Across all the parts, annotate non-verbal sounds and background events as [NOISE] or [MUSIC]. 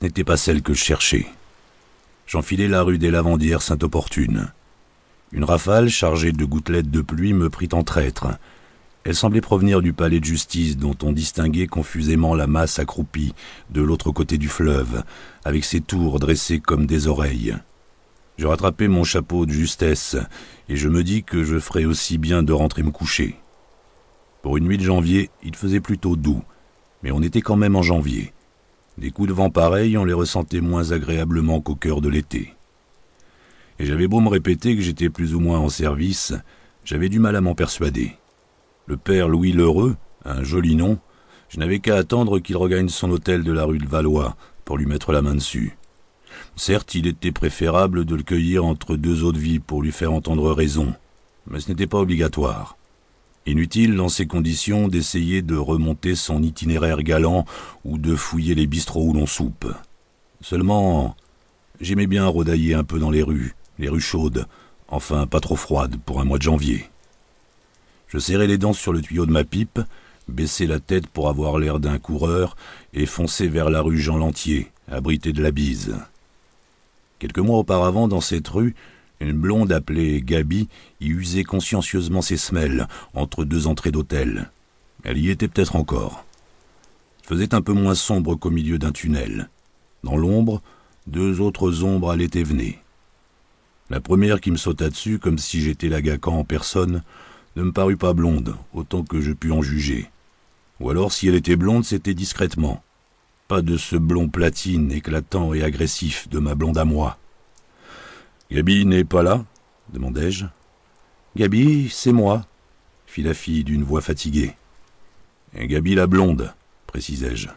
Ce n'était pas celle que je cherchais. J'enfilai la rue des Lavandières Sainte-Opportune. Une rafale chargée de gouttelettes de pluie me prit en traître. Elle semblait provenir du palais de justice dont on distinguait confusément la masse accroupie de l'autre côté du fleuve, avec ses tours dressées comme des oreilles. Je rattrapai mon chapeau de justesse, et je me dis que je ferais aussi bien de rentrer me coucher. Pour une nuit de janvier, il faisait plutôt doux, mais on était quand même en janvier. Des coups de vent pareils, on les ressentait moins agréablement qu'au cœur de l'été. Et j'avais beau me répéter que j'étais plus ou moins en service, j'avais du mal à m'en persuader. Le père Louis Lheureux, un joli nom, je n'avais qu'à attendre qu'il regagne son hôtel de la rue de Valois pour lui mettre la main dessus. Certes, il était préférable de le cueillir entre deux eaux de vie pour lui faire entendre raison, mais ce n'était pas obligatoire. Inutile dans ces conditions d'essayer de remonter son itinéraire galant ou de fouiller les bistrots où l'on soupe. Seulement, j'aimais bien rodailler un peu dans les rues, les rues chaudes, enfin pas trop froides pour un mois de janvier. Je serrais les dents sur le tuyau de ma pipe, baissais la tête pour avoir l'air d'un coureur et fonçais vers la rue Jean Lantier, abritée de la bise. Quelques mois auparavant, dans cette rue, une blonde appelée Gaby y usait consciencieusement ses semelles entre deux entrées d'hôtel. Elle y était peut-être encore. Il faisait un peu moins sombre qu'au milieu d'un tunnel. Dans l'ombre, deux autres ombres allaient et venaient. La première qui me sauta dessus, comme si j'étais l'agacan en personne, ne me parut pas blonde, autant que je pus en juger. Ou alors, si elle était blonde, c'était discrètement. Pas de ce blond platine éclatant et agressif de ma blonde à moi. Gaby n'est pas là demandai-je. Gaby, c'est moi, fit la fille d'une voix fatiguée. Et Gaby la blonde, précisai-je.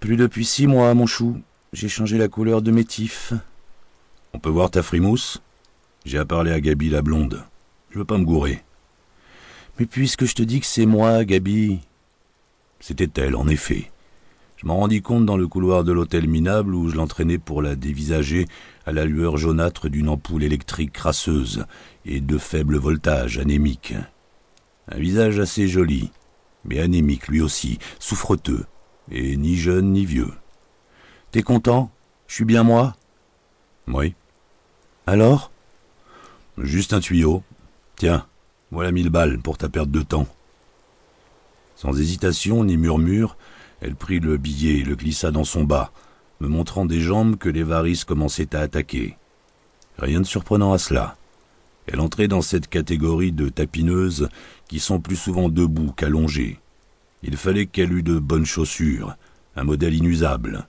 Plus depuis six mois, mon chou. J'ai changé la couleur de mes tifs. On peut voir ta frimousse? J'ai à parler à Gaby la blonde. Je veux pas me gourer. Mais puisque je te dis que c'est moi, Gaby. C'était elle, en effet. Je m'en rendis compte dans le couloir de l'hôtel minable où je l'entraînais pour la dévisager à la lueur jaunâtre d'une ampoule électrique crasseuse et de faible voltage anémique. Un visage assez joli, mais anémique lui aussi, souffreteux, et ni jeune ni vieux. T'es content? Je suis bien moi? Oui. Alors? Juste un tuyau. Tiens, voilà mille balles pour ta perte de temps. Sans hésitation ni murmure, elle prit le billet et le glissa dans son bas, me montrant des jambes que les varices commençaient à attaquer. Rien de surprenant à cela. Elle entrait dans cette catégorie de tapineuses qui sont plus souvent debout qu'allongées. Il fallait qu'elle eût de bonnes chaussures, un modèle inusable.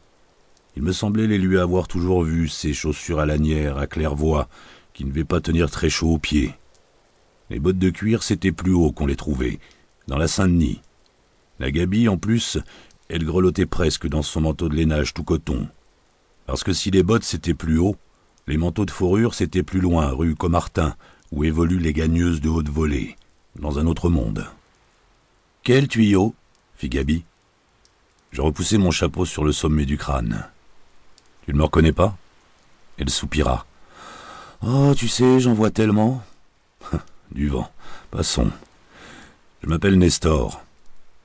Il me semblait les lui avoir toujours vues, ces chaussures à lanière, à claire-voie, qui ne devaient pas tenir très chaud aux pieds. Les bottes de cuir, c'était plus haut qu'on les trouvait, dans la Saint-Denis. La Gaby, en plus, elle grelottait presque dans son manteau de lainage tout coton. Parce que si les bottes c'était plus haut, les manteaux de fourrure c'était plus loin, rue Comartin, où évoluent les gagneuses de haute volée, dans un autre monde. Quel tuyau? fit Gaby. Je repoussai mon chapeau sur le sommet du crâne. Tu ne me reconnais pas? Elle soupira. Oh, tu sais, j'en vois tellement. [LAUGHS] du vent. Passons. Je m'appelle Nestor.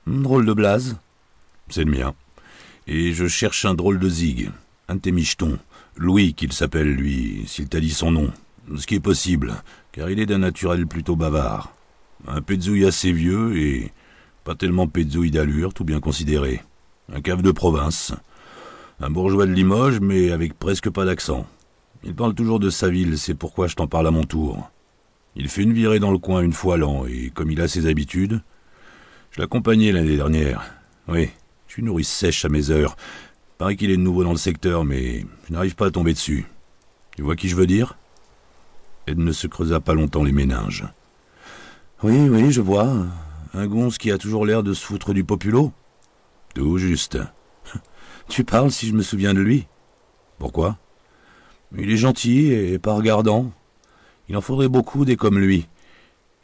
Drôle de blase. C'est le mien. Et je cherche un drôle de zig, un de tes michetons. Louis qu'il s'appelle, lui, s'il t'a dit son nom. Ce qui est possible, car il est d'un naturel plutôt bavard. Un pétzouille assez vieux et pas tellement pétzouille d'allure, tout bien considéré. Un cave de province. Un bourgeois de Limoges, mais avec presque pas d'accent. Il parle toujours de sa ville, c'est pourquoi je t'en parle à mon tour. Il fait une virée dans le coin une fois l'an, et comme il a ses habitudes, je l'accompagnais l'année dernière. Oui, suis nourrice sèche à mes heures. Paraît qu'il est nouveau dans le secteur, mais je n'arrive pas à tomber dessus. Tu vois qui je veux dire? Ed ne se creusa pas longtemps les méninges. Oui, oui, je vois. Un gonze qui a toujours l'air de se foutre du populo Tout juste. [LAUGHS] Tu parles si je me souviens de lui. Pourquoi? Il est gentil et pas regardant. Il en faudrait beaucoup des comme lui.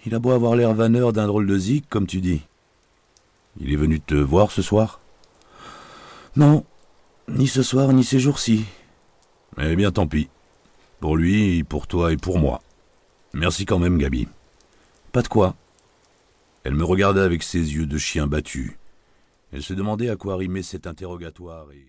Il a beau avoir l'air vanneur d'un drôle de zik, comme tu dis. Il est venu te voir ce soir? Non, ni ce soir, ni ces jours-ci. Eh bien, tant pis. Pour lui, pour toi et pour moi. Merci quand même, Gaby. Pas de quoi. Elle me regardait avec ses yeux de chien battu. Elle se demandait à quoi rimait cet interrogatoire et...